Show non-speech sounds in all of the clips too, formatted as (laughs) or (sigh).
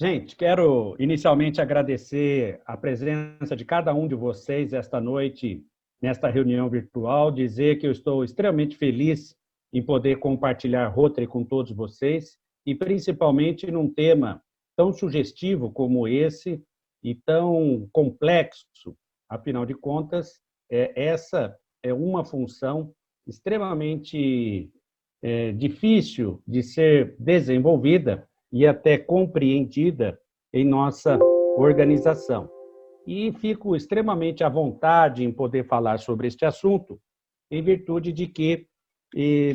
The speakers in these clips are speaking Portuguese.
Gente, quero inicialmente agradecer a presença de cada um de vocês esta noite, nesta reunião virtual, dizer que eu estou extremamente feliz em poder compartilhar Rotary com todos vocês, e principalmente num tema tão sugestivo como esse e tão complexo, afinal de contas, é, essa é uma função extremamente é, difícil de ser desenvolvida, e até compreendida em nossa organização. E fico extremamente à vontade em poder falar sobre este assunto, em virtude de que,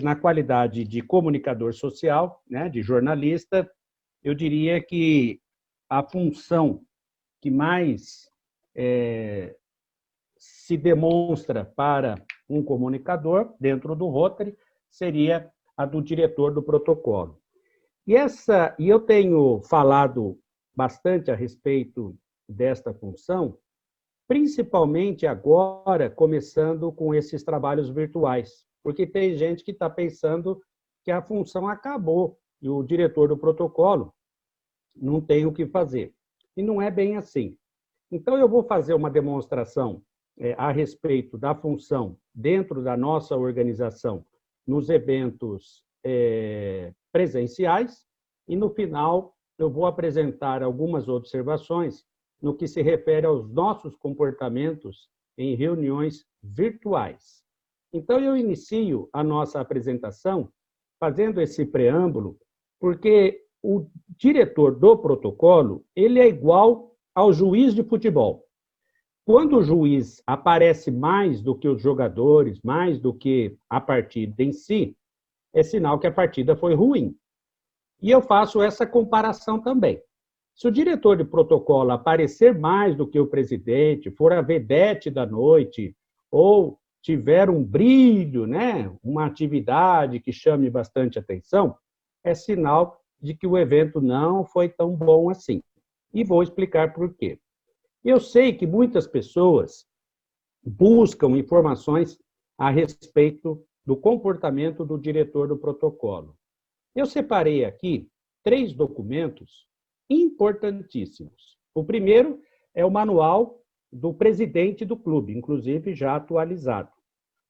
na qualidade de comunicador social, né, de jornalista, eu diria que a função que mais é, se demonstra para um comunicador dentro do Rotary seria a do diretor do protocolo. E, essa, e eu tenho falado bastante a respeito desta função, principalmente agora, começando com esses trabalhos virtuais, porque tem gente que está pensando que a função acabou e o diretor do protocolo não tem o que fazer. E não é bem assim. Então, eu vou fazer uma demonstração é, a respeito da função dentro da nossa organização nos eventos é, presenciais, e no final eu vou apresentar algumas observações no que se refere aos nossos comportamentos em reuniões virtuais. Então, eu inicio a nossa apresentação fazendo esse preâmbulo, porque o diretor do protocolo ele é igual ao juiz de futebol. Quando o juiz aparece mais do que os jogadores, mais do que a partida em si, é sinal que a partida foi ruim. E eu faço essa comparação também. Se o diretor de protocolo aparecer mais do que o presidente, for a vedete da noite, ou tiver um brilho, né, uma atividade que chame bastante atenção, é sinal de que o evento não foi tão bom assim. E vou explicar por quê. Eu sei que muitas pessoas buscam informações a respeito do comportamento do diretor do protocolo. Eu separei aqui três documentos importantíssimos. O primeiro é o manual do presidente do clube, inclusive já atualizado.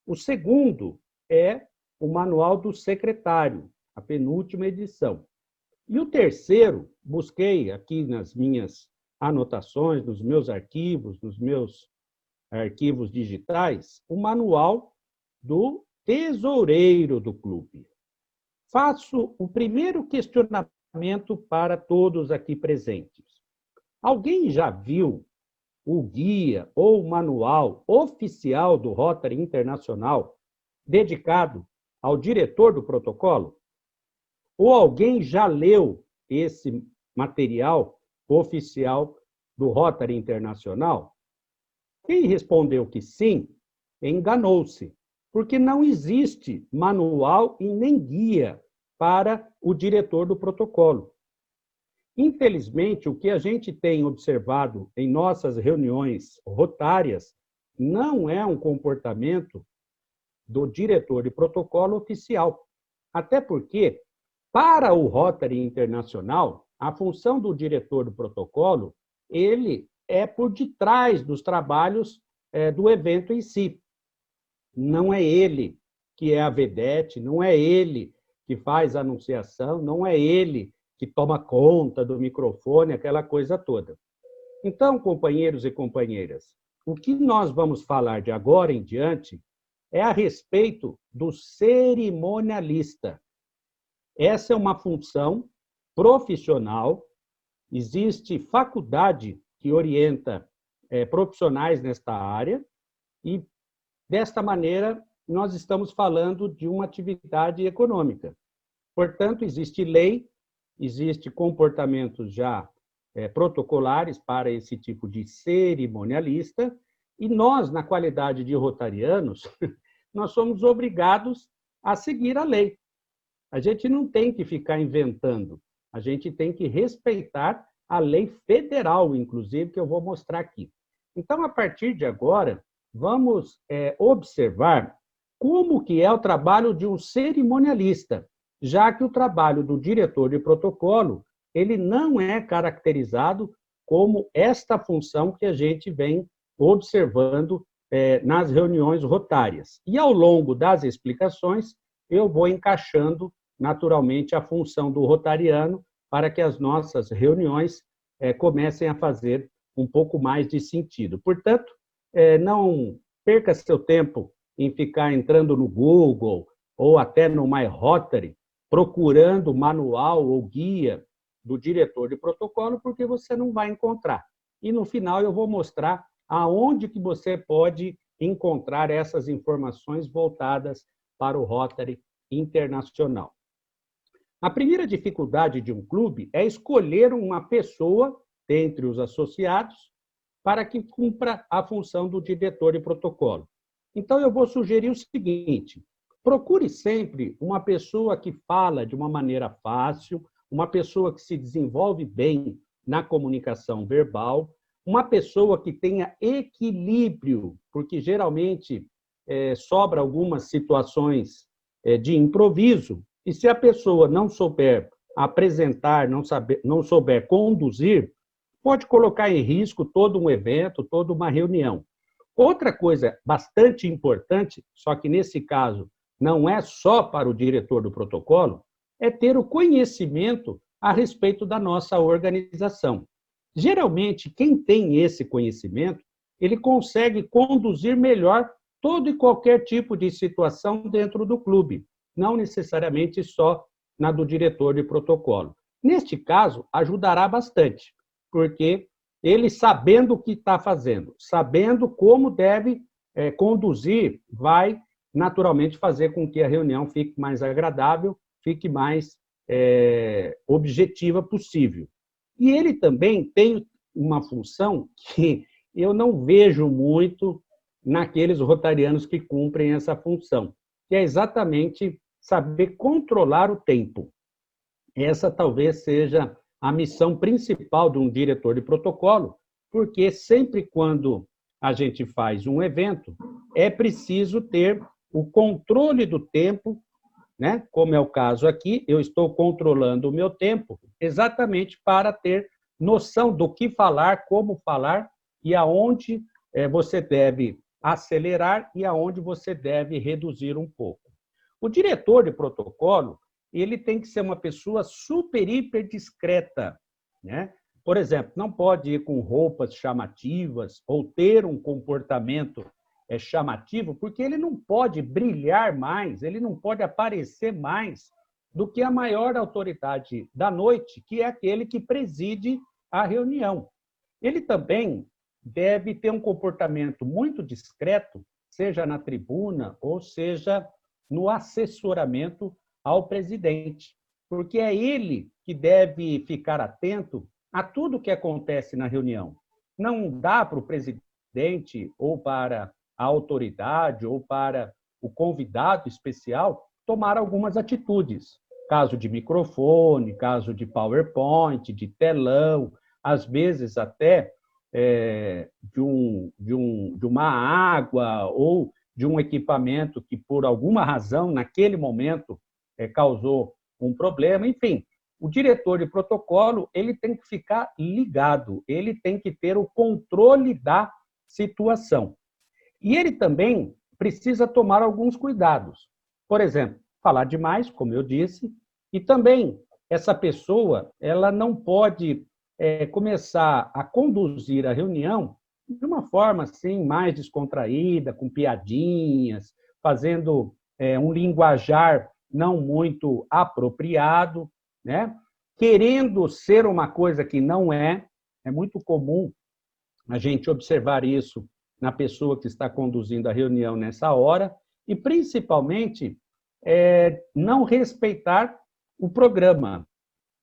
O segundo é o manual do secretário, a penúltima edição. E o terceiro, busquei aqui nas minhas anotações, nos meus arquivos, nos meus arquivos digitais, o manual do tesoureiro do clube. Faço o primeiro questionamento para todos aqui presentes. Alguém já viu o guia ou manual oficial do Rotary Internacional dedicado ao diretor do protocolo? Ou alguém já leu esse material oficial do Rotary Internacional? Quem respondeu que sim, enganou-se porque não existe manual e nem guia para o diretor do protocolo. Infelizmente, o que a gente tem observado em nossas reuniões rotárias não é um comportamento do diretor de protocolo oficial. Até porque, para o Rotary Internacional, a função do diretor do protocolo, ele é por detrás dos trabalhos é, do evento em si não é ele que é a vedete, não é ele que faz a anunciação, não é ele que toma conta do microfone, aquela coisa toda. Então, companheiros e companheiras, o que nós vamos falar de agora em diante é a respeito do cerimonialista. Essa é uma função profissional, existe faculdade que orienta é, profissionais nesta área, e Desta maneira, nós estamos falando de uma atividade econômica. Portanto, existe lei, existe comportamentos já é, protocolares para esse tipo de cerimonialista, e nós, na qualidade de rotarianos, (laughs) nós somos obrigados a seguir a lei. A gente não tem que ficar inventando, a gente tem que respeitar a lei federal, inclusive, que eu vou mostrar aqui. Então, a partir de agora, vamos é, observar como que é o trabalho de um cerimonialista, já que o trabalho do diretor de protocolo ele não é caracterizado como esta função que a gente vem observando é, nas reuniões rotárias. E ao longo das explicações, eu vou encaixando naturalmente a função do rotariano para que as nossas reuniões é, comecem a fazer um pouco mais de sentido. Portanto, é, não perca seu tempo em ficar entrando no Google ou até no MyRotary, procurando manual ou guia do diretor de protocolo, porque você não vai encontrar. E no final eu vou mostrar aonde que você pode encontrar essas informações voltadas para o Rotary internacional. A primeira dificuldade de um clube é escolher uma pessoa dentre os associados para que cumpra a função do diretor de protocolo. Então, eu vou sugerir o seguinte: procure sempre uma pessoa que fala de uma maneira fácil, uma pessoa que se desenvolve bem na comunicação verbal, uma pessoa que tenha equilíbrio, porque geralmente é, sobra algumas situações é, de improviso, e se a pessoa não souber apresentar, não, saber, não souber conduzir, pode colocar em risco todo um evento, toda uma reunião. Outra coisa bastante importante, só que nesse caso não é só para o diretor do protocolo, é ter o conhecimento a respeito da nossa organização. Geralmente, quem tem esse conhecimento, ele consegue conduzir melhor todo e qualquer tipo de situação dentro do clube não necessariamente só na do diretor de protocolo. Neste caso, ajudará bastante, porque ele sabendo o que está fazendo, sabendo como deve é, conduzir, vai naturalmente fazer com que a reunião fique mais agradável, fique mais é, objetiva possível. E ele também tem uma função que eu não vejo muito naqueles rotarianos que cumprem essa função, que é exatamente saber controlar o tempo. Essa talvez seja a missão principal de um diretor de protocolo, porque sempre quando a gente faz um evento, é preciso ter o controle do tempo, né? Como é o caso aqui, eu estou controlando o meu tempo exatamente para ter noção do que falar, como falar e aonde eh, você deve acelerar e aonde você deve reduzir um pouco. O diretor de protocolo, ele tem que ser uma pessoa super, hiper discreta, né? Por exemplo, não pode ir com roupas chamativas ou ter um comportamento é, chamativo, porque ele não pode brilhar mais, ele não pode aparecer mais do que a maior autoridade da noite, que é aquele que preside a reunião. Ele também deve ter um comportamento muito discreto, seja na tribuna ou seja no assessoramento ao presidente, porque é ele que deve ficar atento a tudo que acontece na reunião. Não dá para o presidente ou para a autoridade ou para o convidado especial tomar algumas atitudes. Caso de microfone, caso de PowerPoint, de telão, às vezes até é, de, um, de, um, de uma água ou de um equipamento que, por alguma razão, naquele momento, é, causou um problema. Enfim, o diretor de protocolo ele tem que ficar ligado, ele tem que ter o controle da situação. E ele também precisa tomar alguns cuidados. Por exemplo, falar demais, como eu disse, e também essa pessoa ela não pode é, começar a conduzir a reunião de uma forma assim mais descontraída, com piadinhas, fazendo é, um linguajar não muito apropriado, né? querendo ser uma coisa que não é. É muito comum a gente observar isso na pessoa que está conduzindo a reunião nessa hora e, principalmente, é, não respeitar o programa.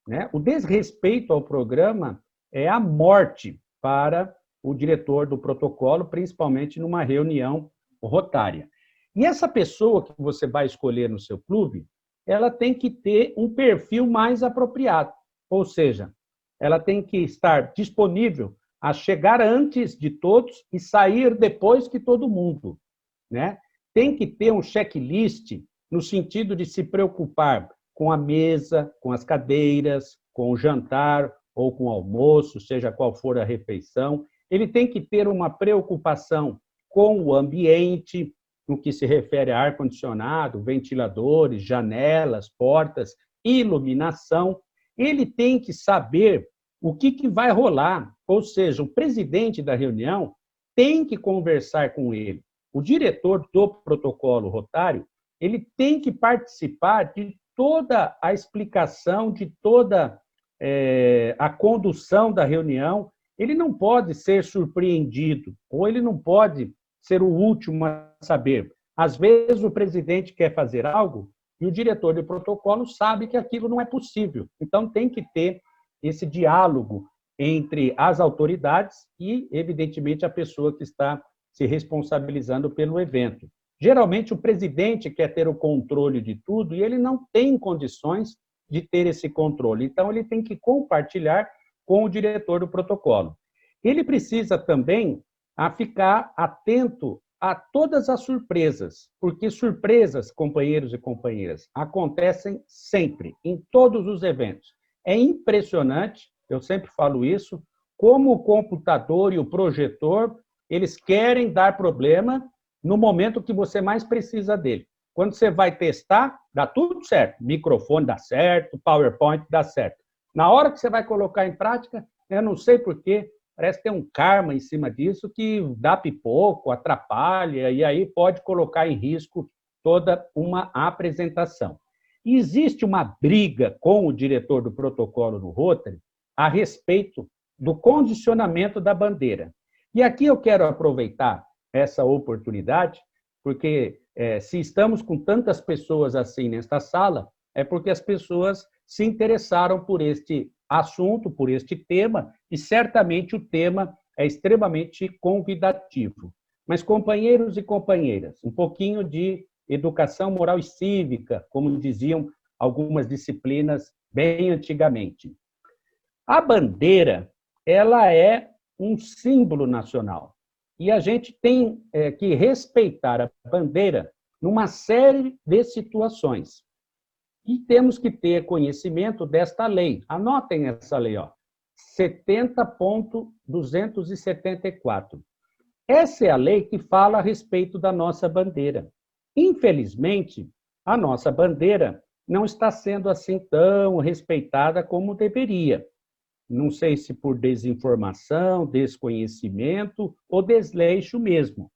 Né? O desrespeito ao programa é a morte para o diretor do protocolo, principalmente numa reunião rotária. E essa pessoa que você vai escolher no seu clube, ela tem que ter um perfil mais apropriado, ou seja, ela tem que estar disponível a chegar antes de todos e sair depois que todo mundo, né? Tem que ter um checklist no sentido de se preocupar com a mesa, com as cadeiras, com o jantar ou com o almoço, seja qual for a refeição. Ele tem que ter uma preocupação com o ambiente, no que se refere a ar-condicionado, ventiladores, janelas, portas, iluminação. Ele tem que saber o que, que vai rolar, ou seja, o presidente da reunião tem que conversar com ele. O diretor do protocolo rotário, ele tem que participar de toda a explicação, de toda é, a condução da reunião. Ele não pode ser surpreendido, ou ele não pode ser o último a saber. Às vezes o presidente quer fazer algo e o diretor de protocolo sabe que aquilo não é possível. Então tem que ter esse diálogo entre as autoridades e, evidentemente, a pessoa que está se responsabilizando pelo evento. Geralmente, o presidente quer ter o controle de tudo e ele não tem condições de ter esse controle. Então, ele tem que compartilhar com o diretor do protocolo. Ele precisa também a ficar atento a todas as surpresas, porque surpresas, companheiros e companheiras, acontecem sempre, em todos os eventos. É impressionante, eu sempre falo isso, como o computador e o projetor, eles querem dar problema no momento que você mais precisa dele. Quando você vai testar, dá tudo certo. Microfone dá certo, PowerPoint dá certo. Na hora que você vai colocar em prática, eu não sei porquê, parece ter um karma em cima disso que dá pipoco, atrapalha, e aí pode colocar em risco toda uma apresentação. Existe uma briga com o diretor do protocolo do Rotary a respeito do condicionamento da bandeira. E aqui eu quero aproveitar essa oportunidade, porque é, se estamos com tantas pessoas assim nesta sala, é porque as pessoas se interessaram por este assunto, por este tema, e certamente o tema é extremamente convidativo. Mas, companheiros e companheiras, um pouquinho de educação moral e cívica, como diziam algumas disciplinas bem antigamente. A bandeira, ela é um símbolo nacional. E a gente tem é, que respeitar a bandeira numa série de situações. E temos que ter conhecimento desta lei. Anotem essa lei, ó. 70.274. Essa é a lei que fala a respeito da nossa bandeira. Infelizmente, a nossa bandeira não está sendo assim tão respeitada como deveria. Não sei se por desinformação, desconhecimento ou desleixo mesmo.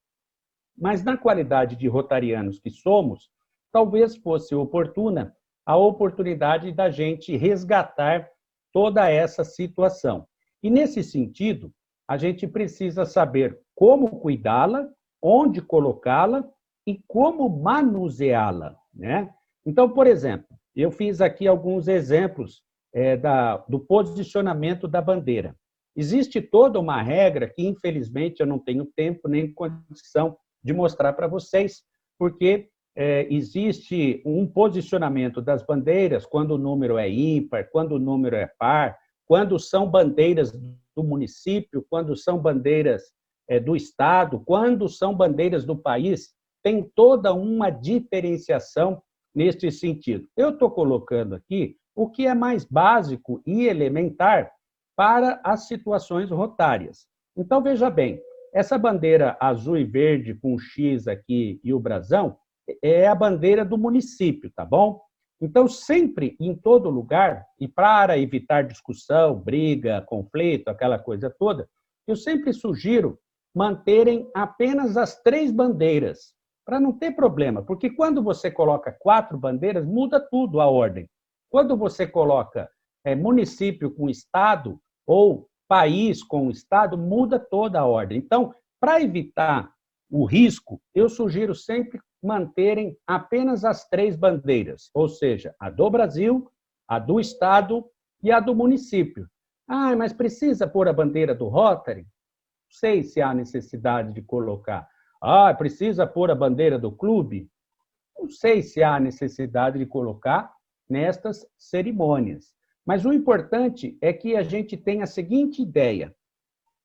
Mas na qualidade de rotarianos que somos, talvez fosse oportuna a oportunidade da gente resgatar toda essa situação. E nesse sentido, a gente precisa saber como cuidá-la, onde colocá-la e como manuseá-la. Né? Então, por exemplo, eu fiz aqui alguns exemplos é, da, do posicionamento da bandeira. Existe toda uma regra que, infelizmente, eu não tenho tempo nem condição de mostrar para vocês, porque é, existe um posicionamento das bandeiras quando o número é ímpar, quando o número é par, quando são bandeiras do município, quando são bandeiras é, do Estado, quando são bandeiras do país tem toda uma diferenciação neste sentido. Eu estou colocando aqui o que é mais básico e elementar para as situações rotárias. Então, veja bem, essa bandeira azul e verde com o X aqui e o brasão é a bandeira do município, tá bom? Então, sempre, em todo lugar, e para evitar discussão, briga, conflito, aquela coisa toda, eu sempre sugiro manterem apenas as três bandeiras, para não ter problema, porque quando você coloca quatro bandeiras, muda tudo a ordem. Quando você coloca é, município com estado ou país com estado, muda toda a ordem. Então, para evitar o risco, eu sugiro sempre manterem apenas as três bandeiras, ou seja, a do Brasil, a do estado e a do município. Ah, mas precisa pôr a bandeira do Rotary? Não sei se há necessidade de colocar. Ah, precisa pôr a bandeira do clube? Não sei se há necessidade de colocar nestas cerimônias. Mas o importante é que a gente tenha a seguinte ideia: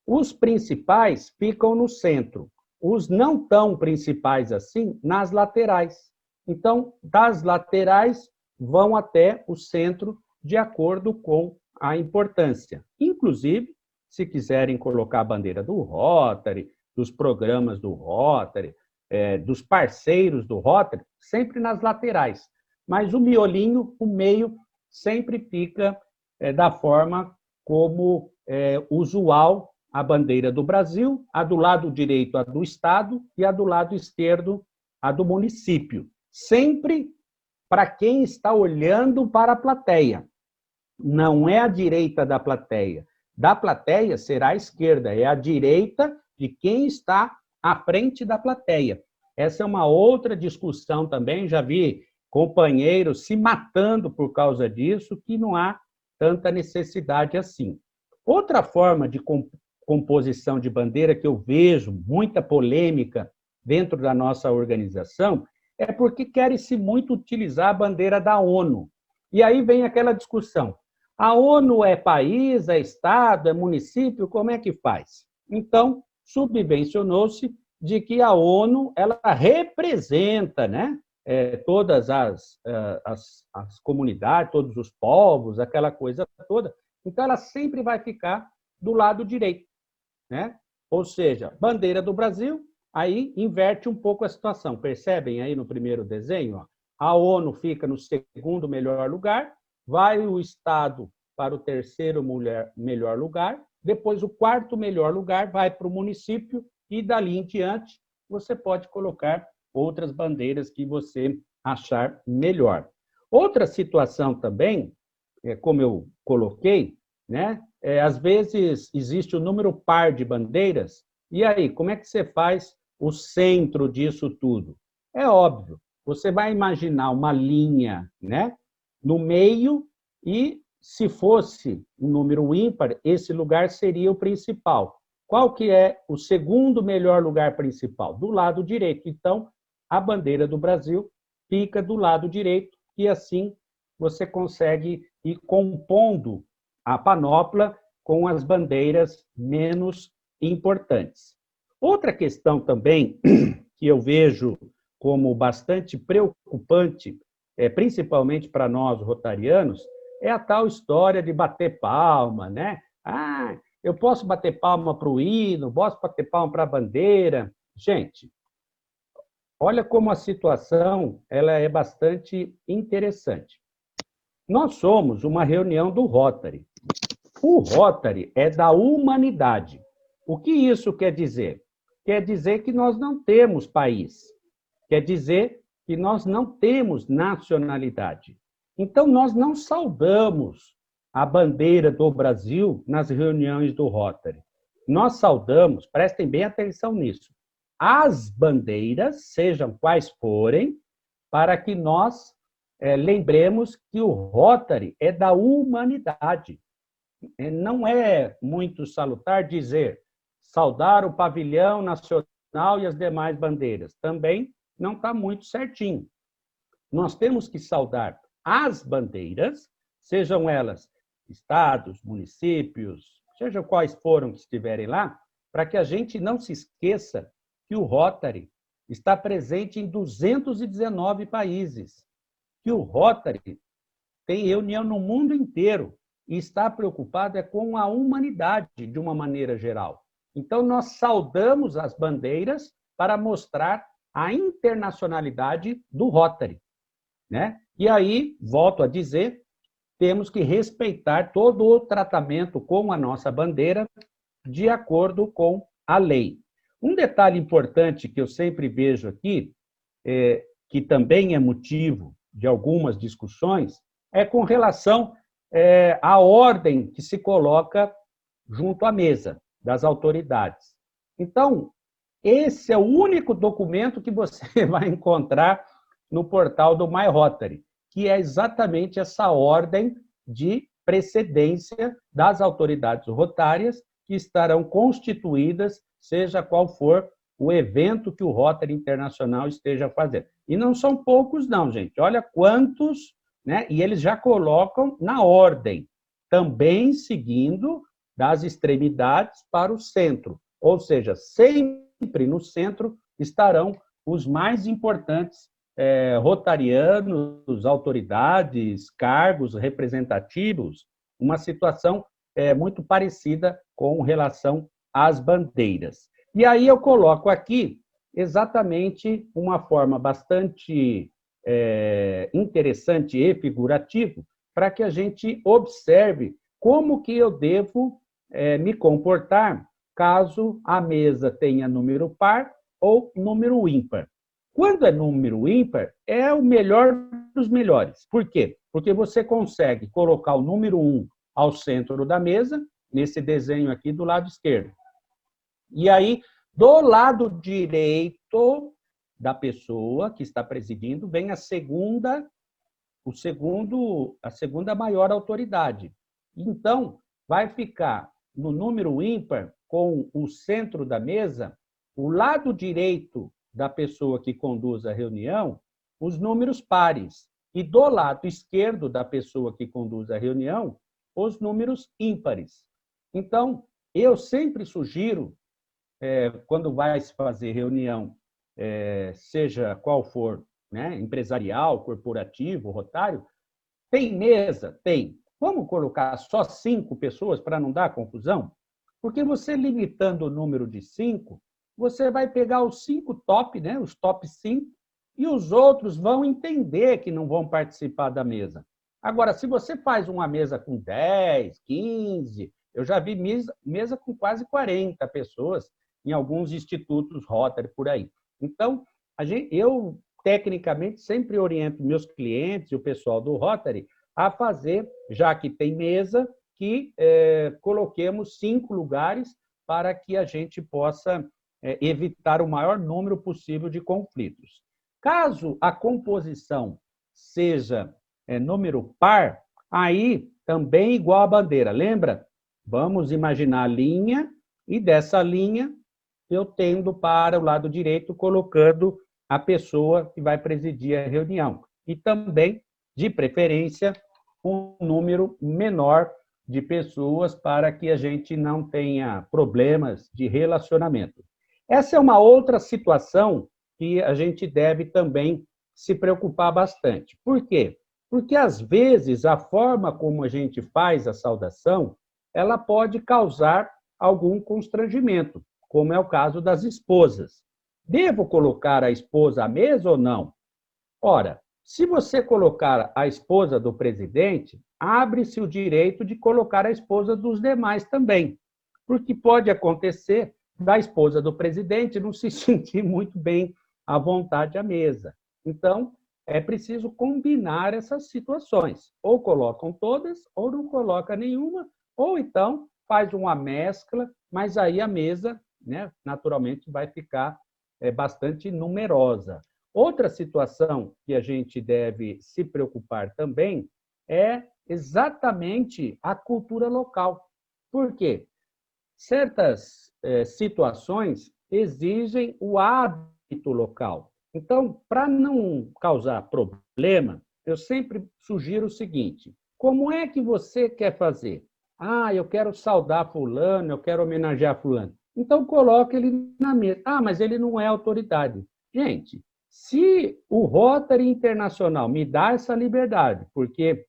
os principais ficam no centro, os não tão principais assim nas laterais. Então, das laterais vão até o centro de acordo com a importância. Inclusive, se quiserem colocar a bandeira do Rotary, dos programas do Rotary, é, dos parceiros do Rotary, sempre nas laterais. Mas o miolinho, o meio, sempre fica é, da forma como é, usual a bandeira do Brasil, a do lado direito a do Estado e a do lado esquerdo a do município. Sempre para quem está olhando para a plateia. Não é a direita da plateia. Da plateia será a esquerda, é a direita de quem está à frente da plateia. Essa é uma outra discussão também, já vi companheiros se matando por causa disso, que não há tanta necessidade assim. Outra forma de composição de bandeira que eu vejo muita polêmica dentro da nossa organização é porque querem-se muito utilizar a bandeira da ONU. E aí vem aquela discussão: a ONU é país, é Estado, é município, como é que faz? Então, subvencionou-se de que a ONU ela representa né, é, todas as, é, as, as comunidades, todos os povos, aquela coisa toda. Então, ela sempre vai ficar do lado direito. Né? Ou seja, bandeira do Brasil, aí inverte um pouco a situação. Percebem aí no primeiro desenho? Ó, a ONU fica no segundo melhor lugar, vai o Estado para o terceiro melhor lugar, depois o quarto melhor lugar vai para o município e dali em diante você pode colocar outras bandeiras que você achar melhor. Outra situação também, é, como eu coloquei, né? É, às vezes existe o um número par de bandeiras, e aí, como é que você faz o centro disso tudo? É óbvio, você vai imaginar uma linha né, no meio e, se fosse um número ímpar, esse lugar seria o principal. Qual que é o segundo melhor lugar principal? Do lado direito. Então, a bandeira do Brasil fica do lado direito e assim você consegue ir compondo a panóplia com as bandeiras menos importantes. Outra questão também que eu vejo como bastante preocupante, é, principalmente para nós rotarianos, é a tal história de bater palma, né? Ah, eu posso bater palma para o hino, posso bater palma para a bandeira. Gente, olha como a situação ela é bastante interessante. Nós somos uma reunião do Rotary. O Rotary é da humanidade. O que isso quer dizer? quer dizer que nós não temos país, quer dizer que nós não temos nacionalidade. Então, nós não saudamos a bandeira do Brasil nas reuniões do Rotary. Nós saudamos, prestem bem atenção nisso, as bandeiras, sejam quais forem, para que nós é, lembremos que o Rotary é da humanidade. É, não é muito salutar dizer saudar o pavilhão nacional e as demais bandeiras. Também não está muito certinho. Nós temos que saudar as bandeiras, sejam elas estados, municípios, sejam quais foram que estiverem lá, para que a gente não se esqueça que o Rotary está presente em 219 países, que o Rotary tem reunião no mundo inteiro e está preocupado é com a humanidade de uma maneira geral. Então, nós saudamos as bandeiras para mostrar a internacionalidade do Rotary. Né? E aí, volto a dizer, temos que respeitar todo o tratamento com a nossa bandeira de acordo com a lei. Um detalhe importante que eu sempre vejo aqui, é, que também é motivo de algumas discussões, é com relação é, à ordem que se coloca junto à mesa das autoridades. Então, esse é o único documento que você (laughs) vai encontrar no portal do My Rotary, que é exatamente essa ordem de precedência das autoridades rotárias que estarão constituídas, seja qual for o evento que o Rotary Internacional esteja fazendo. E não são poucos, não, gente. Olha quantos, né? E eles já colocam na ordem, também seguindo das extremidades para o centro. Ou seja, sempre no centro estarão os mais importantes é, rotarianos, autoridades, cargos representativos uma situação é, muito parecida com relação às bandeiras. E aí eu coloco aqui exatamente uma forma bastante é, interessante e figurativo para que a gente observe como que eu devo é, me comportar caso a mesa tenha número par ou número ímpar. Quando é número ímpar, é o melhor dos melhores. Por quê? Porque você consegue colocar o número 1 ao centro da mesa, nesse desenho aqui do lado esquerdo. E aí, do lado direito da pessoa que está presidindo, vem a segunda, o segundo, a segunda maior autoridade. Então, vai ficar no número ímpar, com o centro da mesa, o lado direito da pessoa que conduz a reunião, os números pares. E do lado esquerdo da pessoa que conduz a reunião, os números ímpares. Então, eu sempre sugiro, é, quando vai se fazer reunião, é, seja qual for, né, empresarial, corporativo, rotário, tem mesa? Tem. Vamos colocar só cinco pessoas para não dar confusão? Porque você limitando o número de cinco, você vai pegar os cinco top, né, os top cinco, e os outros vão entender que não vão participar da mesa. Agora, se você faz uma mesa com 10, 15, eu já vi mesa, mesa com quase 40 pessoas em alguns institutos Rotary por aí. Então, gente, eu tecnicamente sempre oriento meus clientes e o pessoal do Rotary a fazer, já que tem mesa, que é, coloquemos cinco lugares para que a gente possa é, evitar o maior número possível de conflitos. Caso a composição seja é, número par, aí também igual a bandeira. Lembra? Vamos imaginar a linha e dessa linha eu tendo para o lado direito, colocando a pessoa que vai presidir a reunião. E também, de preferência, um número menor de pessoas para que a gente não tenha problemas de relacionamento. Essa é uma outra situação que a gente deve também se preocupar bastante. Por quê? Porque, às vezes, a forma como a gente faz a saudação, ela pode causar algum constrangimento, como é o caso das esposas. Devo colocar a esposa à mesa ou não? Ora, se você colocar a esposa do presidente, abre-se o direito de colocar a esposa dos demais também, porque pode acontecer da esposa do presidente não se (laughs) sentir muito bem à vontade à mesa. Então, é preciso combinar essas situações. Ou colocam todas, ou não coloca nenhuma, ou então faz uma mescla, mas aí a mesa, né, naturalmente, vai ficar é, bastante numerosa. Outra situação que a gente deve se preocupar também é exatamente a cultura local. Por quê? Certas é, situações exigem o hábito local. Então, para não causar problema, eu sempre sugiro o seguinte: como é que você quer fazer? Ah, eu quero saudar fulano, eu quero homenagear fulano. Então coloque ele na mesa. Ah, mas ele não é autoridade. Gente, se o Rotary Internacional me dá essa liberdade, porque,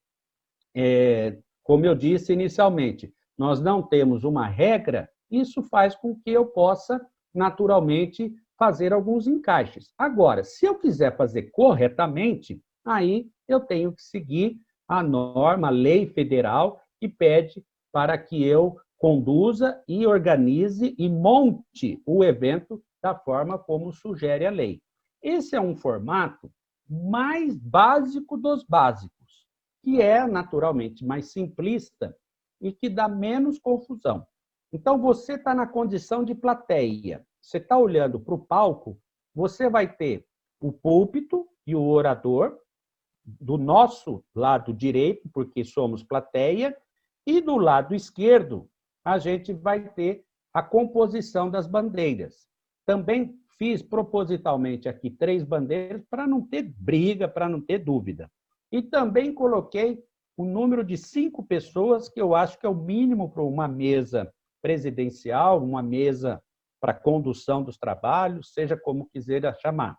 é, como eu disse inicialmente, nós não temos uma regra, isso faz com que eu possa, naturalmente, fazer alguns encaixes. Agora, se eu quiser fazer corretamente, aí eu tenho que seguir a norma, a lei federal, que pede para que eu conduza e organize e monte o evento da forma como sugere a lei. Esse é um formato mais básico dos básicos, que é naturalmente mais simplista e que dá menos confusão. Então, você está na condição de plateia você está olhando para o palco, você vai ter o púlpito e o orador do nosso lado direito, porque somos plateia, e do lado esquerdo a gente vai ter a composição das bandeiras. Também fiz propositalmente aqui três bandeiras para não ter briga, para não ter dúvida. E também coloquei o número de cinco pessoas, que eu acho que é o mínimo para uma mesa presidencial, uma mesa para condução dos trabalhos, seja como quiser chamar.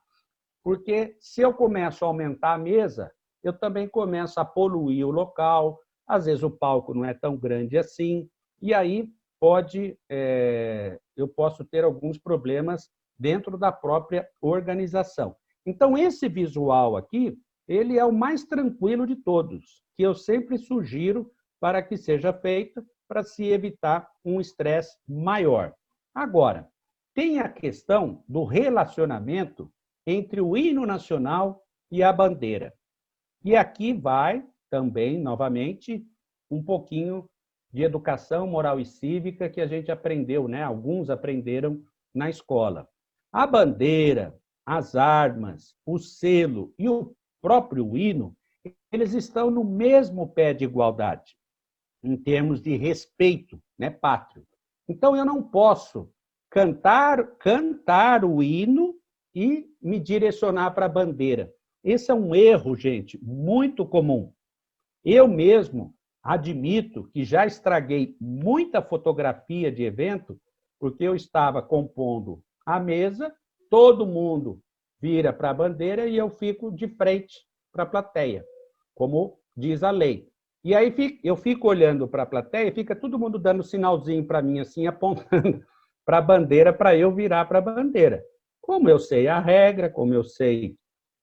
Porque se eu começo a aumentar a mesa, eu também começo a poluir o local, às vezes o palco não é tão grande assim, e aí pode, é, eu posso ter alguns problemas dentro da própria organização. Então, esse visual aqui, ele é o mais tranquilo de todos, que eu sempre sugiro para que seja feito para se evitar um estresse maior. Agora, tem a questão do relacionamento entre o hino nacional e a bandeira. E aqui vai também, novamente, um pouquinho de educação moral e cívica que a gente aprendeu, né? Alguns aprenderam na escola. A bandeira, as armas, o selo e o próprio hino, eles estão no mesmo pé de igualdade, em termos de respeito, né, pátrio. Então eu não posso cantar cantar o hino e me direcionar para a bandeira. Esse é um erro, gente, muito comum. Eu mesmo admito que já estraguei muita fotografia de evento, porque eu estava compondo a mesa, todo mundo vira para a bandeira e eu fico de frente para a plateia, como diz a lei. E aí eu fico olhando para a plateia e fica todo mundo dando sinalzinho para mim, assim, (laughs) apontando para a bandeira para eu virar para a bandeira. Como eu sei a regra, como eu sei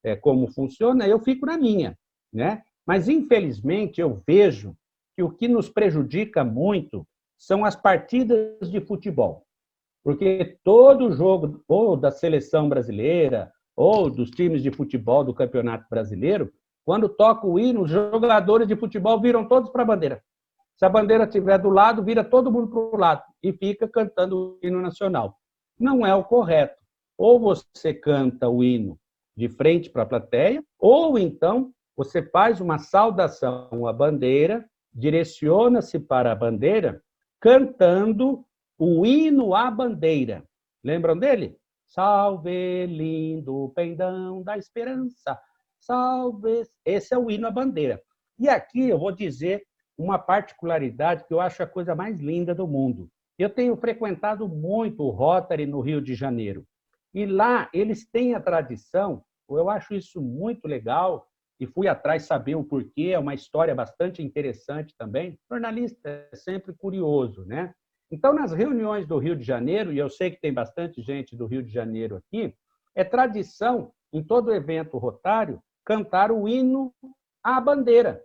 é, como funciona, eu fico na minha, né? Mas infelizmente eu vejo que o que nos prejudica muito são as partidas de futebol. Porque todo jogo, ou da seleção brasileira, ou dos times de futebol do Campeonato Brasileiro, quando toca o hino, os jogadores de futebol viram todos para a bandeira. Se a bandeira estiver do lado, vira todo mundo para o lado e fica cantando o hino nacional. Não é o correto. Ou você canta o hino de frente para a plateia, ou então você faz uma saudação à bandeira direciona-se para a bandeira cantando o hino à bandeira. Lembram dele? Salve, lindo pendão da esperança, salve. Esse é o hino à bandeira. E aqui eu vou dizer uma particularidade que eu acho a coisa mais linda do mundo. Eu tenho frequentado muito o Rotary no Rio de Janeiro. E lá eles têm a tradição, eu acho isso muito legal, e fui atrás saber o porquê, é uma história bastante interessante também. O jornalista é sempre curioso, né? Então, nas reuniões do Rio de Janeiro, e eu sei que tem bastante gente do Rio de Janeiro aqui, é tradição, em todo evento rotário, cantar o hino à bandeira.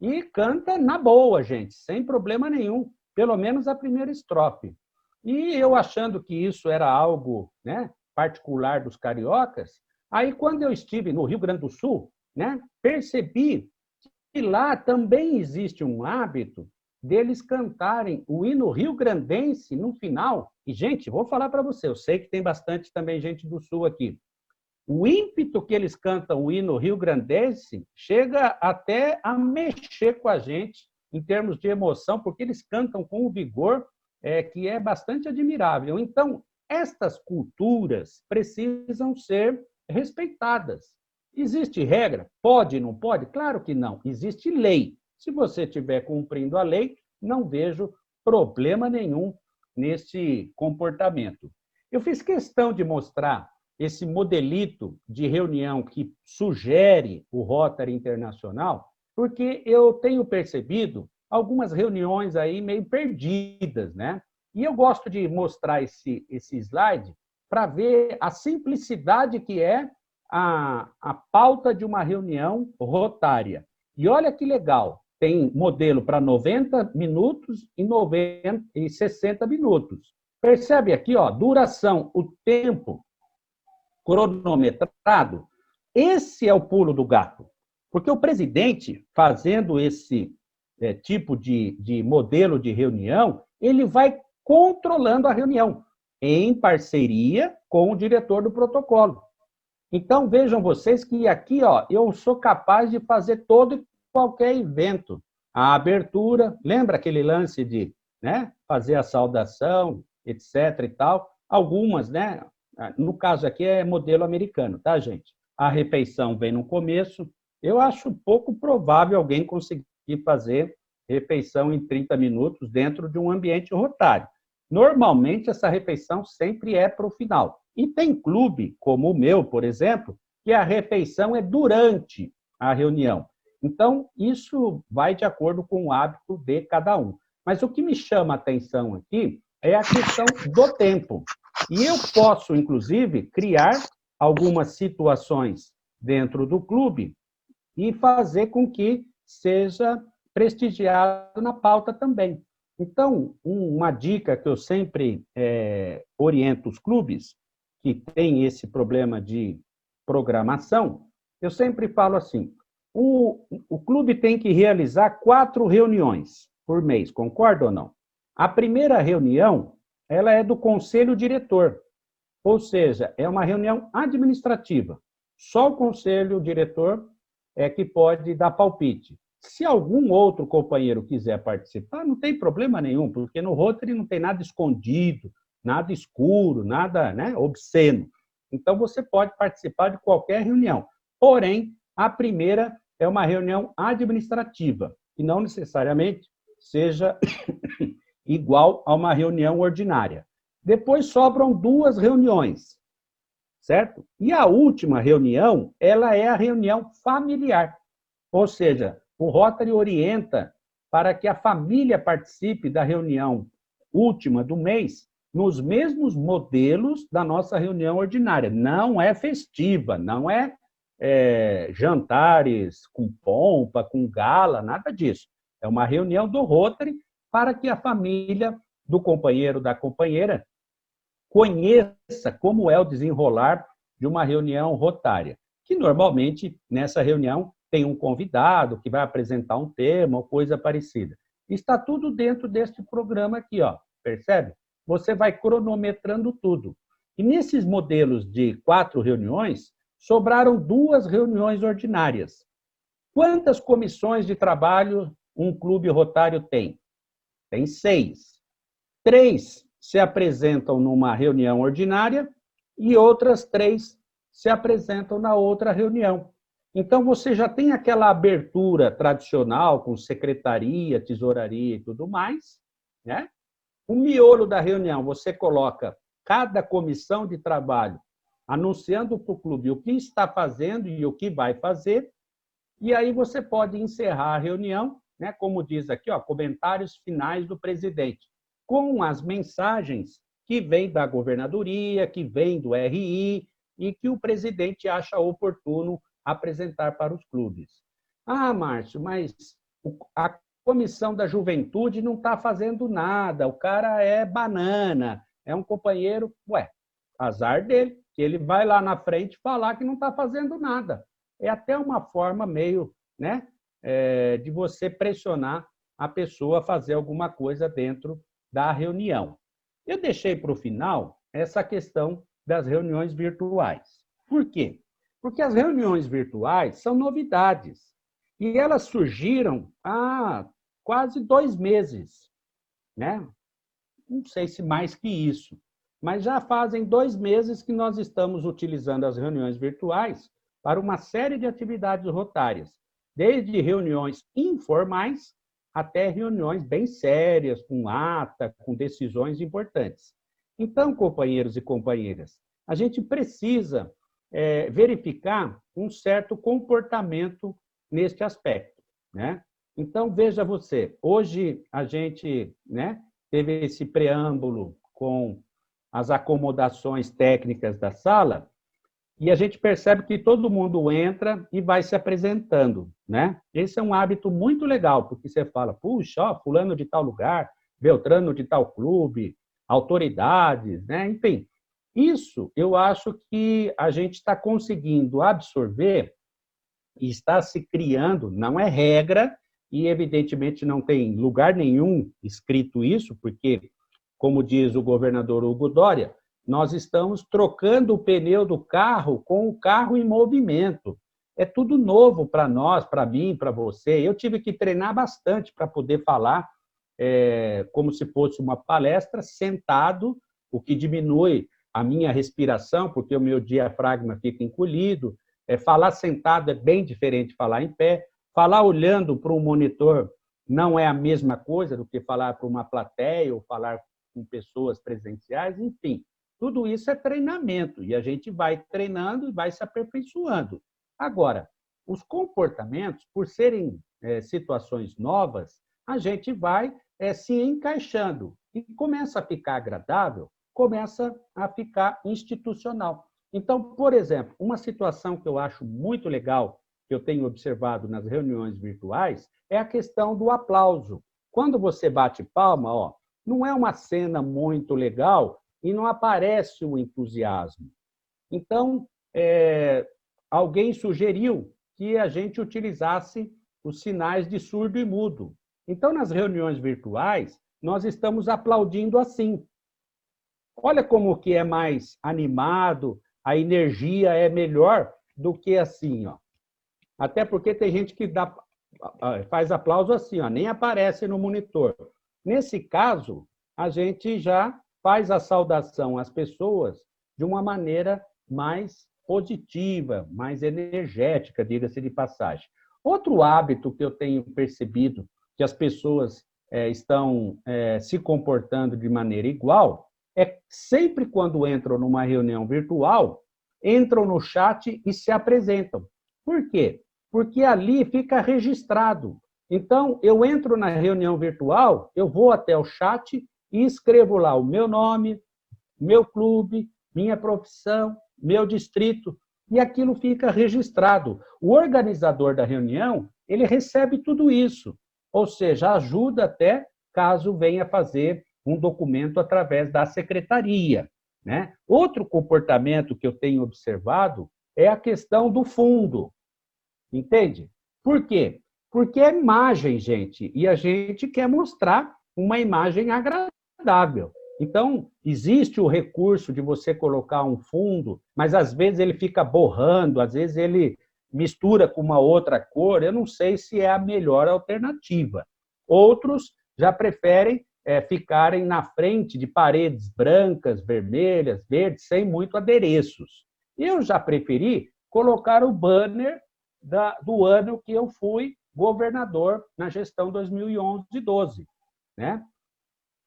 E canta na boa, gente, sem problema nenhum, pelo menos a primeira estrofe. E eu achando que isso era algo né, particular dos cariocas, aí quando eu estive no Rio Grande do Sul, né, percebi que lá também existe um hábito deles cantarem o hino rio-grandense no final. E, gente, vou falar para você, eu sei que tem bastante também gente do Sul aqui. O ímpeto que eles cantam o hino rio-grandense chega até a mexer com a gente em termos de emoção, porque eles cantam com um vigor é, que é bastante admirável. Então, estas culturas precisam ser respeitadas. Existe regra? Pode, não pode? Claro que não. Existe lei. Se você estiver cumprindo a lei, não vejo problema nenhum nesse comportamento. Eu fiz questão de mostrar esse modelito de reunião que sugere o Rotary Internacional, porque eu tenho percebido algumas reuniões aí meio perdidas, né? E eu gosto de mostrar esse, esse slide para ver a simplicidade que é a, a pauta de uma reunião rotária. E olha que legal, tem modelo para 90 minutos e, 90, e 60 minutos. Percebe aqui, ó, duração, o tempo cronometrado. Esse é o pulo do gato. Porque o presidente, fazendo esse é, tipo de, de modelo de reunião, ele vai controlando a reunião, em parceria com o diretor do protocolo. Então, vejam vocês que aqui ó, eu sou capaz de fazer todo e qualquer evento. A abertura, lembra aquele lance de né, fazer a saudação, etc. e tal? Algumas, né? No caso aqui é modelo americano, tá, gente? A refeição vem no começo. Eu acho pouco provável alguém conseguir fazer refeição em 30 minutos dentro de um ambiente rotário. Normalmente, essa refeição sempre é para o final. E tem clube, como o meu, por exemplo, que a refeição é durante a reunião. Então, isso vai de acordo com o hábito de cada um. Mas o que me chama a atenção aqui é a questão do tempo. E eu posso, inclusive, criar algumas situações dentro do clube e fazer com que seja prestigiado na pauta também. Então, uma dica que eu sempre é, oriento os clubes que têm esse problema de programação, eu sempre falo assim: o, o clube tem que realizar quatro reuniões por mês, concorda ou não? A primeira reunião, ela é do conselho diretor, ou seja, é uma reunião administrativa. Só o conselho diretor é que pode dar palpite. Se algum outro companheiro quiser participar, não tem problema nenhum, porque no Rotary não tem nada escondido, nada escuro, nada né, obsceno. Então, você pode participar de qualquer reunião. Porém, a primeira é uma reunião administrativa, e não necessariamente seja (coughs) igual a uma reunião ordinária. Depois sobram duas reuniões, certo? E a última reunião, ela é a reunião familiar. Ou seja, o Rotary orienta para que a família participe da reunião última do mês nos mesmos modelos da nossa reunião ordinária. Não é festiva, não é, é jantares com pompa, com gala, nada disso. É uma reunião do Rotary para que a família do companheiro da companheira conheça como é o desenrolar de uma reunião rotária, que normalmente nessa reunião tem um convidado que vai apresentar um tema ou coisa parecida. Está tudo dentro deste programa aqui, ó. Percebe? Você vai cronometrando tudo. E nesses modelos de quatro reuniões, sobraram duas reuniões ordinárias. Quantas comissões de trabalho um clube rotário tem? Tem seis. Três se apresentam numa reunião ordinária e outras três se apresentam na outra reunião. Então, você já tem aquela abertura tradicional com secretaria, tesouraria e tudo mais. Né? O miolo da reunião, você coloca cada comissão de trabalho anunciando para o clube o que está fazendo e o que vai fazer, e aí você pode encerrar a reunião, né, como diz aqui, ó, comentários finais do presidente, com as mensagens que vêm da governadoria, que vêm do RI e que o presidente acha oportuno apresentar para os clubes. Ah, Márcio, mas a comissão da juventude não está fazendo nada, o cara é banana, é um companheiro. Ué, azar dele, que ele vai lá na frente falar que não está fazendo nada. É até uma forma meio né, é, de você pressionar a pessoa a fazer alguma coisa dentro da reunião. Eu deixei para o final essa questão das reuniões virtuais. Por quê? Porque as reuniões virtuais são novidades. E elas surgiram há quase dois meses. Né? Não sei se mais que isso. Mas já fazem dois meses que nós estamos utilizando as reuniões virtuais para uma série de atividades rotárias, desde reuniões informais até reuniões bem sérias, com ata, com decisões importantes. Então, companheiros e companheiras, a gente precisa é, verificar um certo comportamento neste aspecto. Né? Então, veja você, hoje a gente né, teve esse preâmbulo com as acomodações técnicas da sala, e a gente percebe que todo mundo entra e vai se apresentando, né? Esse é um hábito muito legal, porque você fala, puxa, ó, fulano de tal lugar, Beltrano de tal clube, autoridades, né? Enfim, isso eu acho que a gente está conseguindo absorver e está se criando, não é regra, e evidentemente não tem lugar nenhum escrito isso, porque, como diz o governador Hugo Dória, nós estamos trocando o pneu do carro com o carro em movimento. É tudo novo para nós, para mim, para você. Eu tive que treinar bastante para poder falar é, como se fosse uma palestra, sentado, o que diminui a minha respiração, porque o meu diafragma fica encolhido. É, falar sentado é bem diferente de falar em pé. Falar olhando para um monitor não é a mesma coisa do que falar para uma plateia ou falar com pessoas presenciais, enfim. Tudo isso é treinamento e a gente vai treinando e vai se aperfeiçoando. Agora, os comportamentos, por serem é, situações novas, a gente vai é, se encaixando e começa a ficar agradável, começa a ficar institucional. Então, por exemplo, uma situação que eu acho muito legal, que eu tenho observado nas reuniões virtuais, é a questão do aplauso. Quando você bate palma, ó, não é uma cena muito legal e não aparece o entusiasmo. Então, é, alguém sugeriu que a gente utilizasse os sinais de surdo e mudo. Então, nas reuniões virtuais, nós estamos aplaudindo assim. Olha como que é mais animado, a energia é melhor do que assim, ó. Até porque tem gente que dá, faz aplauso assim, ó, nem aparece no monitor. Nesse caso, a gente já faz a saudação às pessoas de uma maneira mais positiva, mais energética, diga-se de passagem. Outro hábito que eu tenho percebido que as pessoas é, estão é, se comportando de maneira igual é sempre quando entram numa reunião virtual, entram no chat e se apresentam. Por quê? Porque ali fica registrado. Então, eu entro na reunião virtual, eu vou até o chat e escrevo lá o meu nome, meu clube, minha profissão, meu distrito, e aquilo fica registrado. O organizador da reunião, ele recebe tudo isso, ou seja, ajuda até caso venha fazer um documento através da secretaria. Né? Outro comportamento que eu tenho observado é a questão do fundo. Entende? Por quê? Porque é imagem, gente, e a gente quer mostrar uma imagem agradável. Então, existe o recurso de você colocar um fundo, mas às vezes ele fica borrando, às vezes ele mistura com uma outra cor. Eu não sei se é a melhor alternativa. Outros já preferem é, ficarem na frente de paredes brancas, vermelhas, verdes, sem muito adereços. Eu já preferi colocar o banner da, do ano que eu fui governador na gestão 2011-12. Né?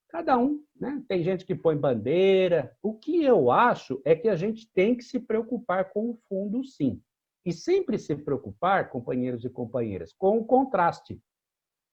Cada um, né? Tem gente que põe bandeira. O que eu acho é que a gente tem que se preocupar com o fundo, sim. E sempre se preocupar, companheiros e companheiras, com o contraste.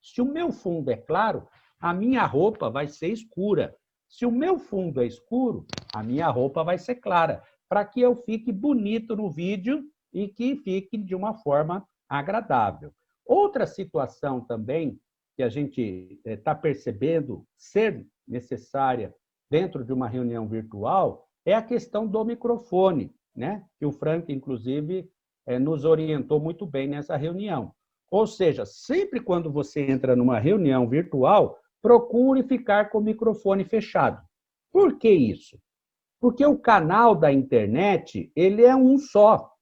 Se o meu fundo é claro, a minha roupa vai ser escura. Se o meu fundo é escuro, a minha roupa vai ser clara, para que eu fique bonito no vídeo e que fique de uma forma agradável. Outra situação também que a gente está eh, percebendo ser necessária dentro de uma reunião virtual é a questão do microfone, né? que o Frank, inclusive, eh, nos orientou muito bem nessa reunião. Ou seja, sempre quando você entra numa reunião virtual, procure ficar com o microfone fechado. Por que isso? Porque o canal da internet, ele é um só.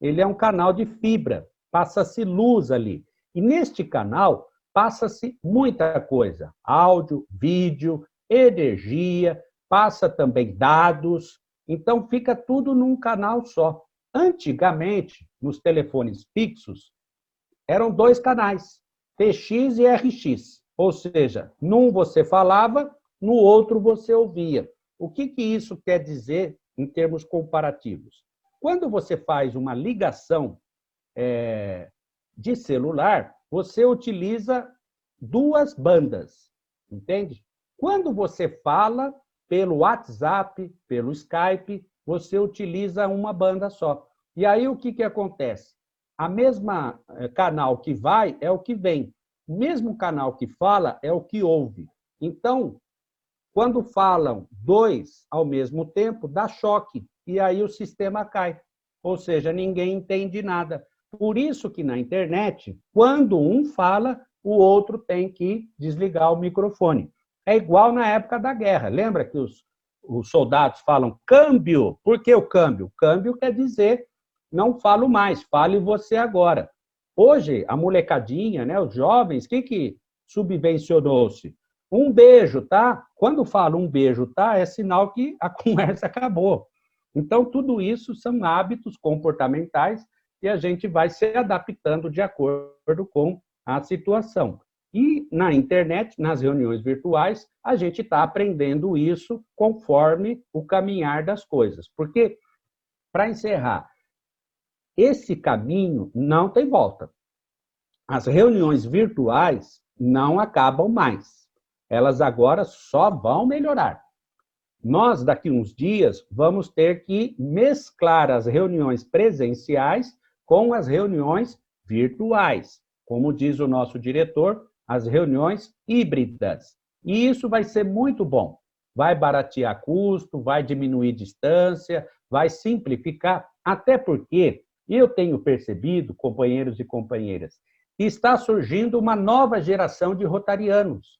Ele é um canal de fibra, passa-se luz ali. E neste canal, passa-se muita coisa: áudio, vídeo, energia, passa também dados. Então, fica tudo num canal só. Antigamente, nos telefones fixos, eram dois canais, TX e RX. Ou seja, num você falava, no outro você ouvia. O que, que isso quer dizer em termos comparativos? Quando você faz uma ligação é, de celular, você utiliza duas bandas, entende? Quando você fala pelo WhatsApp, pelo Skype, você utiliza uma banda só. E aí o que, que acontece? A mesma eh, canal que vai é o que vem. O mesmo canal que fala é o que ouve. Então, quando falam dois ao mesmo tempo, dá choque. E aí o sistema cai. Ou seja, ninguém entende nada. Por isso que na internet, quando um fala, o outro tem que desligar o microfone. É igual na época da guerra. Lembra que os, os soldados falam câmbio? Por que o câmbio? Câmbio quer dizer não falo mais, fale você agora. Hoje, a molecadinha, né, os jovens, o que, que subvencionou-se? Um beijo, tá? Quando falo um beijo, tá? É sinal que a (laughs) conversa acabou. Então, tudo isso são hábitos comportamentais e a gente vai se adaptando de acordo com a situação. E na internet, nas reuniões virtuais, a gente está aprendendo isso conforme o caminhar das coisas. Porque, para encerrar, esse caminho não tem volta. As reuniões virtuais não acabam mais. Elas agora só vão melhorar. Nós, daqui uns dias, vamos ter que mesclar as reuniões presenciais com as reuniões virtuais. Como diz o nosso diretor, as reuniões híbridas. E isso vai ser muito bom. Vai baratear custo, vai diminuir distância, vai simplificar, até porque eu tenho percebido, companheiros e companheiras, que está surgindo uma nova geração de rotarianos.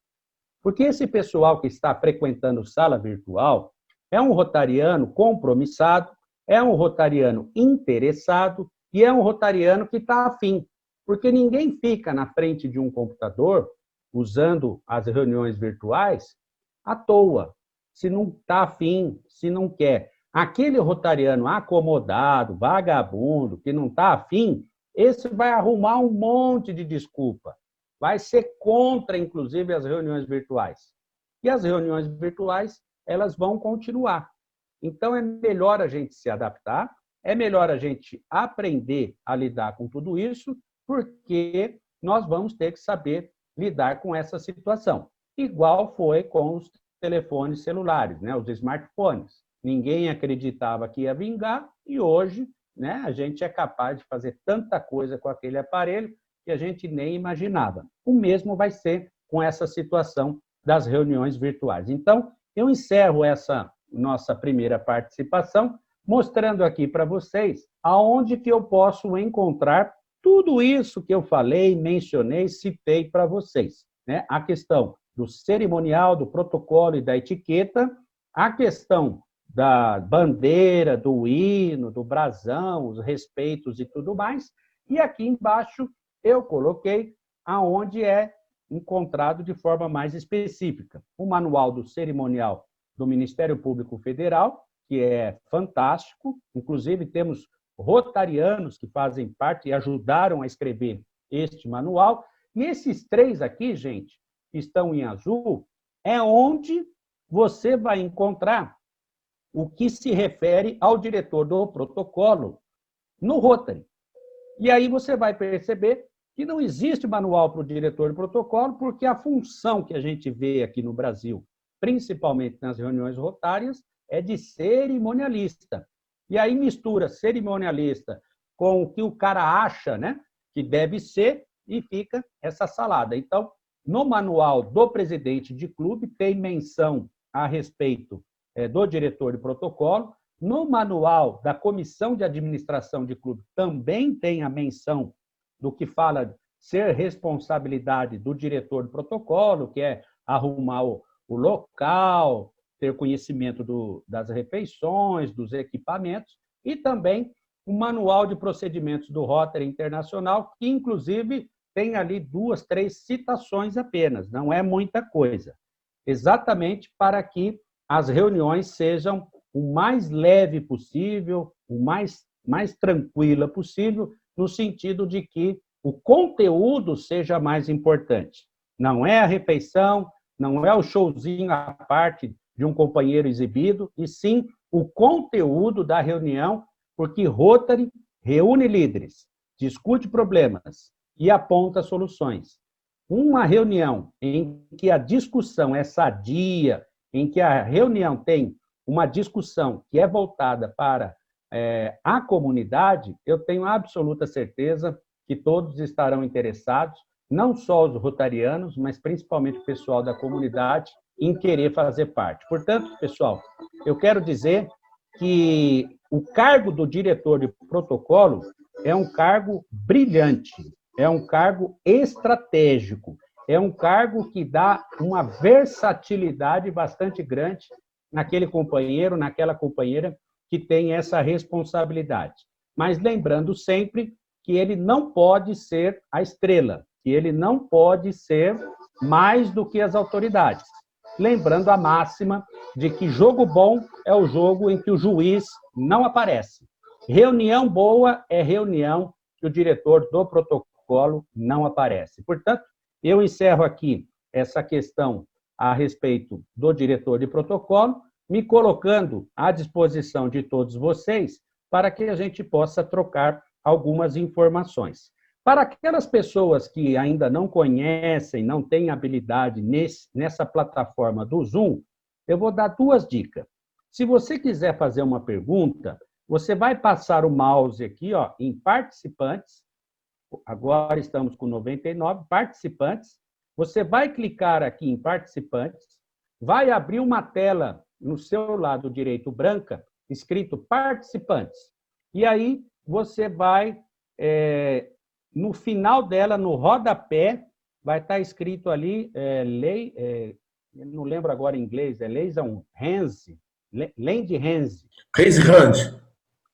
Porque esse pessoal que está frequentando sala virtual é um rotariano compromissado, é um rotariano interessado e é um rotariano que está afim. Porque ninguém fica na frente de um computador usando as reuniões virtuais à toa, se não está afim, se não quer. Aquele rotariano acomodado, vagabundo, que não está afim, esse vai arrumar um monte de desculpa vai ser contra, inclusive, as reuniões virtuais. E as reuniões virtuais, elas vão continuar. Então, é melhor a gente se adaptar, é melhor a gente aprender a lidar com tudo isso, porque nós vamos ter que saber lidar com essa situação. Igual foi com os telefones celulares, né? os smartphones. Ninguém acreditava que ia vingar e hoje né, a gente é capaz de fazer tanta coisa com aquele aparelho que a gente nem imaginava. O mesmo vai ser com essa situação das reuniões virtuais. Então, eu encerro essa nossa primeira participação mostrando aqui para vocês aonde que eu posso encontrar tudo isso que eu falei, mencionei, citei para vocês. Né? A questão do cerimonial, do protocolo e da etiqueta, a questão da bandeira, do hino, do brasão, os respeitos e tudo mais. E aqui embaixo eu coloquei aonde é encontrado de forma mais específica. O manual do cerimonial do Ministério Público Federal, que é fantástico, inclusive temos rotarianos que fazem parte e ajudaram a escrever este manual. E esses três aqui, gente, que estão em azul, é onde você vai encontrar o que se refere ao diretor do protocolo no Rotary. E aí você vai perceber que não existe manual para o diretor de protocolo, porque a função que a gente vê aqui no Brasil, principalmente nas reuniões rotárias, é de cerimonialista. E aí mistura cerimonialista com o que o cara acha né, que deve ser e fica essa salada. Então, no manual do presidente de clube tem menção a respeito é, do diretor de protocolo. No manual da comissão de administração de clube também tem a menção do que fala ser responsabilidade do diretor do protocolo, que é arrumar o, o local, ter conhecimento do, das refeições, dos equipamentos, e também o manual de procedimentos do Rotary Internacional, que inclusive tem ali duas, três citações apenas, não é muita coisa. Exatamente para que as reuniões sejam o mais leve possível, o mais, mais tranquila possível, no sentido de que o conteúdo seja mais importante. Não é a refeição, não é o showzinho à parte de um companheiro exibido, e sim o conteúdo da reunião, porque Rotary reúne líderes, discute problemas e aponta soluções. Uma reunião em que a discussão é sadia, em que a reunião tem uma discussão que é voltada para é, a comunidade, eu tenho absoluta certeza que todos estarão interessados, não só os rotarianos, mas principalmente o pessoal da comunidade, em querer fazer parte. Portanto, pessoal, eu quero dizer que o cargo do diretor de protocolo é um cargo brilhante, é um cargo estratégico, é um cargo que dá uma versatilidade bastante grande naquele companheiro, naquela companheira que tem essa responsabilidade. Mas lembrando sempre que ele não pode ser a estrela, que ele não pode ser mais do que as autoridades. Lembrando a máxima de que jogo bom é o jogo em que o juiz não aparece. Reunião boa é reunião que o diretor do protocolo não aparece. Portanto, eu encerro aqui essa questão a respeito do diretor de protocolo me colocando à disposição de todos vocês para que a gente possa trocar algumas informações. Para aquelas pessoas que ainda não conhecem, não têm habilidade nesse, nessa plataforma do Zoom, eu vou dar duas dicas. Se você quiser fazer uma pergunta, você vai passar o mouse aqui ó, em participantes. Agora estamos com 99 participantes. Você vai clicar aqui em participantes, vai abrir uma tela no seu lado direito branca, escrito participantes. E aí você vai, é, no final dela, no rodapé, vai estar escrito ali, é, lei, é, não lembro agora em inglês, é Leison Hands, Land Hands. Raise hand.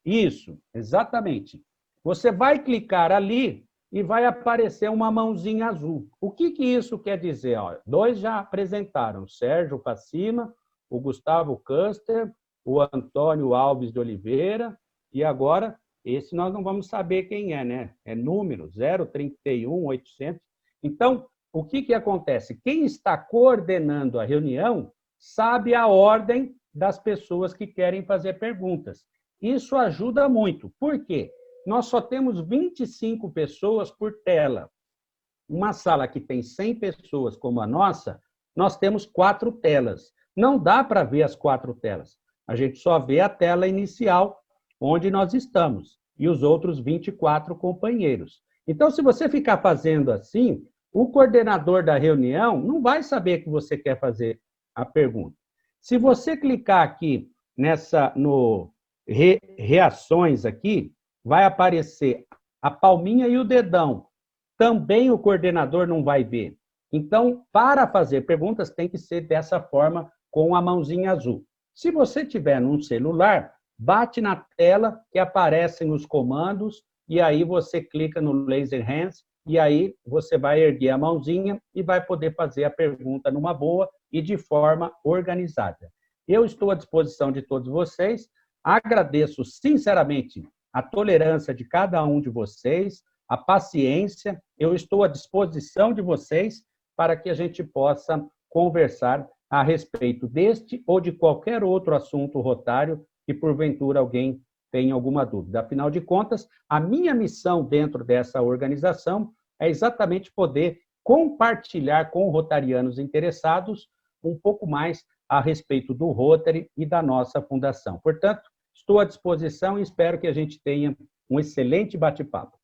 Isso, exatamente. Você vai clicar ali e vai aparecer uma mãozinha azul. O que, que isso quer dizer? Ó, dois já apresentaram, Sérgio Pacima, o Gustavo Custer, o Antônio Alves de Oliveira, e agora, esse nós não vamos saber quem é, né? É número 031 800. Então, o que, que acontece? Quem está coordenando a reunião sabe a ordem das pessoas que querem fazer perguntas. Isso ajuda muito. Por quê? Nós só temos 25 pessoas por tela. Uma sala que tem 100 pessoas como a nossa, nós temos quatro telas. Não dá para ver as quatro telas. A gente só vê a tela inicial, onde nós estamos, e os outros 24 companheiros. Então, se você ficar fazendo assim, o coordenador da reunião não vai saber que você quer fazer a pergunta. Se você clicar aqui nessa no re, reações aqui, vai aparecer a palminha e o dedão. Também o coordenador não vai ver. Então, para fazer perguntas, tem que ser dessa forma, com a mãozinha azul. Se você tiver num celular, bate na tela que aparecem os comandos e aí você clica no laser hands e aí você vai erguer a mãozinha e vai poder fazer a pergunta numa boa e de forma organizada. Eu estou à disposição de todos vocês. Agradeço sinceramente a tolerância de cada um de vocês, a paciência. Eu estou à disposição de vocês para que a gente possa conversar a respeito deste ou de qualquer outro assunto rotário que porventura alguém tenha alguma dúvida. Afinal de contas, a minha missão dentro dessa organização é exatamente poder compartilhar com rotarianos interessados um pouco mais a respeito do Rotary e da nossa fundação. Portanto, estou à disposição e espero que a gente tenha um excelente bate-papo.